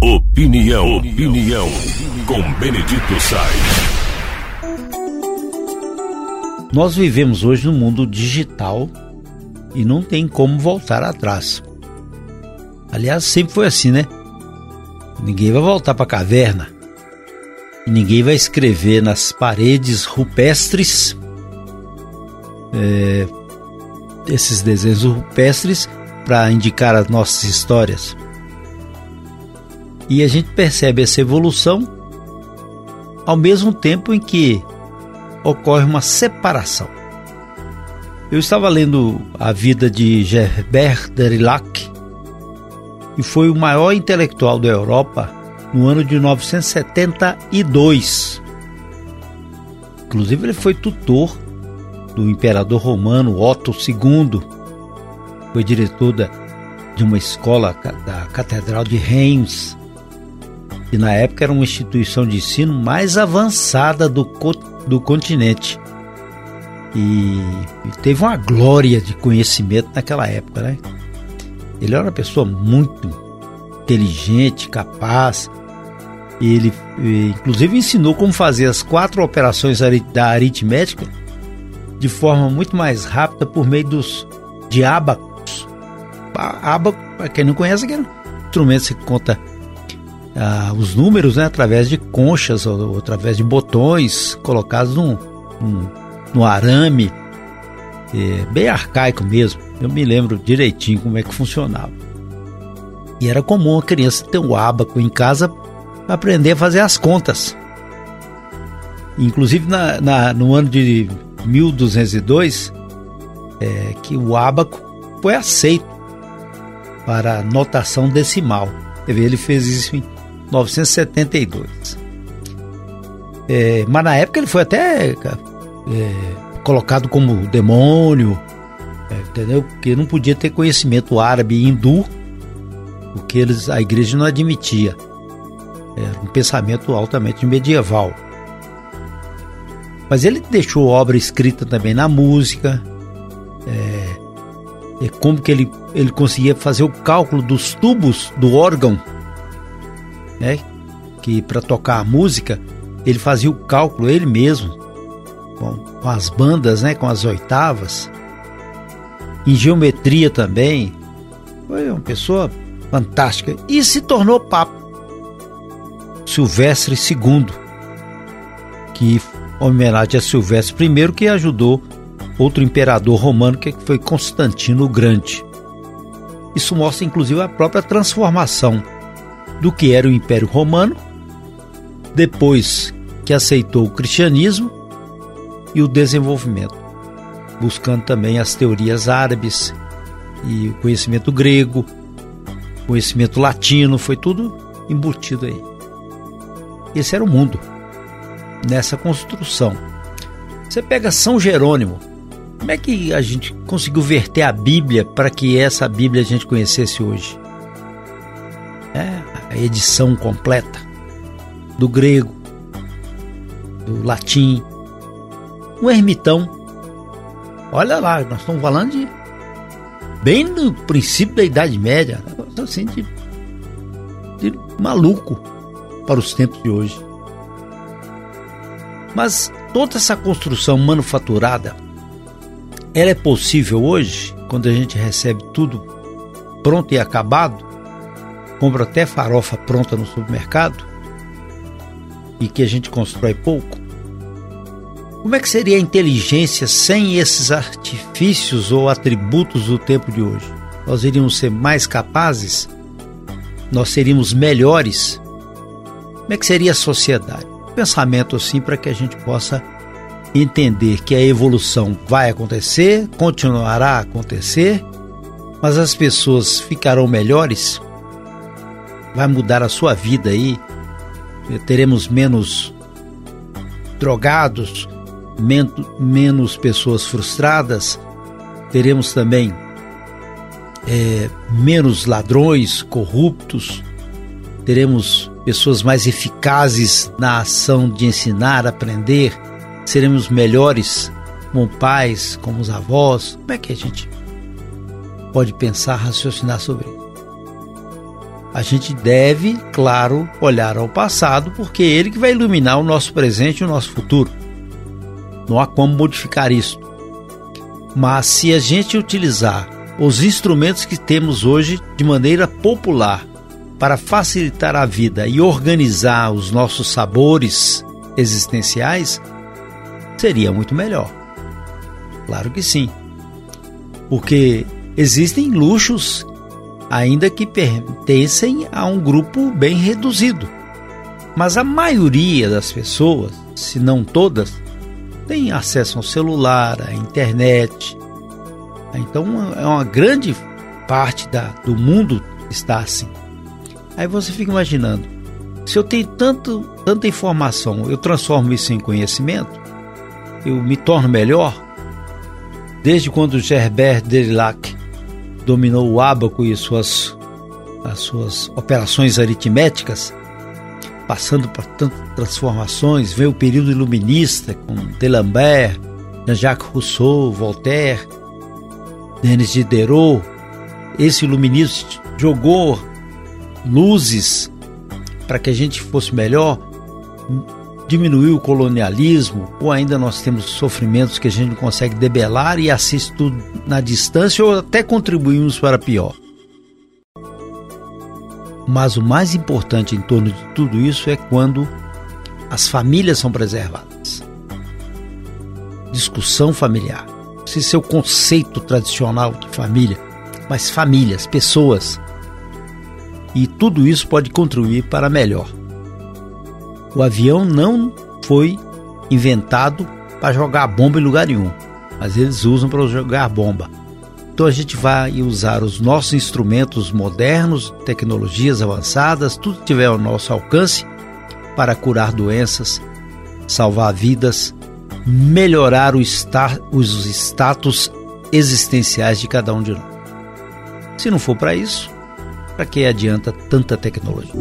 Opinião, opinião, com Benedito Sainz. Nós vivemos hoje no mundo digital e não tem como voltar atrás. Aliás, sempre foi assim, né? Ninguém vai voltar para a caverna. E ninguém vai escrever nas paredes rupestres é, esses desenhos rupestres para indicar as nossas histórias. E a gente percebe essa evolução ao mesmo tempo em que ocorre uma separação. Eu estava lendo a vida de Gerbert Derillac, que foi o maior intelectual da Europa no ano de 1972. Inclusive, ele foi tutor do imperador romano Otto II. Foi diretor de uma escola da Catedral de Reims, que na época era uma instituição de ensino mais avançada do, do continente. E, e teve uma glória de conhecimento naquela época, né? Ele era uma pessoa muito inteligente, capaz. Ele, inclusive, ensinou como fazer as quatro operações da aritmética de forma muito mais rápida por meio dos de abacos. Abaco, para quem não conhece, é um instrumento que conta ah, os números né, através de conchas ou, ou através de botões colocados num, num arame, é, bem arcaico mesmo. Eu me lembro direitinho como é que funcionava. E era comum a criança ter um abaco em casa para aprender a fazer as contas. Inclusive na, na, no ano de 1202, é, que o ábaco foi aceito para notação decimal. Ele fez isso em 972. É, mas na época ele foi até é, colocado como demônio, é, entendeu? Porque não podia ter conhecimento árabe e hindu, porque eles, a igreja não admitia. Era um pensamento altamente medieval. Mas ele deixou obra escrita também na música, é, é como que ele, ele conseguia fazer o cálculo dos tubos do órgão, né? Que para tocar a música ele fazia o cálculo ele mesmo, com, com as bandas, né? Com as oitavas, em geometria também. Foi uma pessoa fantástica e se tornou papa. Silvestre II, que homenagem a Silvestre I, que ajudou outro imperador romano, que foi Constantino o Grande. Isso mostra inclusive a própria transformação do que era o Império Romano, depois que aceitou o cristianismo e o desenvolvimento, buscando também as teorias árabes e o conhecimento grego, conhecimento latino, foi tudo embutido aí. Esse era o mundo nessa construção. Você pega São Jerônimo, como é que a gente conseguiu verter a Bíblia para que essa Bíblia a gente conhecesse hoje? É edição completa do grego, do latim, um ermitão. Olha lá, nós estamos falando de bem no princípio da Idade Média, assim de, de maluco para os tempos de hoje. Mas toda essa construção manufaturada, ela é possível hoje, quando a gente recebe tudo pronto e acabado, compra até farofa pronta no supermercado e que a gente constrói pouco. Como é que seria a inteligência sem esses artifícios ou atributos do tempo de hoje? Nós iríamos ser mais capazes? Nós seríamos melhores? Como é que seria a sociedade? pensamento assim para que a gente possa entender que a evolução vai acontecer, continuará a acontecer, mas as pessoas ficarão melhores, vai mudar a sua vida aí, teremos menos drogados, menos pessoas frustradas, teremos também é, menos ladrões, corruptos, teremos pessoas mais eficazes na ação de ensinar, aprender, seremos melhores como pais, como os avós. Como é que a gente pode pensar, raciocinar sobre isso? A gente deve, claro, olhar ao passado, porque é ele que vai iluminar o nosso presente e o nosso futuro. Não há como modificar isso. Mas se a gente utilizar os instrumentos que temos hoje de maneira popular para facilitar a vida e organizar os nossos sabores existenciais, seria muito melhor. Claro que sim. Porque existem luxos ainda que pertencem a um grupo bem reduzido. Mas a maioria das pessoas, se não todas, tem acesso ao celular, à internet. Então é uma grande parte da, do mundo está assim. Aí você fica imaginando, se eu tenho tanto, tanta informação, eu transformo isso em conhecimento, eu me torno melhor. Desde quando Gerbert Derillac dominou o ábaco e suas, as suas operações aritméticas, passando por tantas transformações, veio o período iluminista com D'Alembert, Jean-Jacques Rousseau, Voltaire, Denis Diderot. Esse iluminismo jogou luzes para que a gente fosse melhor, diminuiu o colonialismo, ou ainda nós temos sofrimentos que a gente não consegue debelar e assiste tudo na distância, ou até contribuímos para pior. Mas o mais importante em torno de tudo isso é quando as famílias são preservadas. Discussão familiar. Se seu conceito tradicional de família, mas famílias, pessoas. E tudo isso pode contribuir para melhor. O avião não foi inventado para jogar bomba em lugar nenhum, mas eles usam para jogar bomba. Então a gente vai usar os nossos instrumentos modernos, tecnologias avançadas, tudo que tiver ao nosso alcance para curar doenças, salvar vidas, melhorar o estar, os status existenciais de cada um de nós. Se não for para isso, para que adianta tanta tecnologia?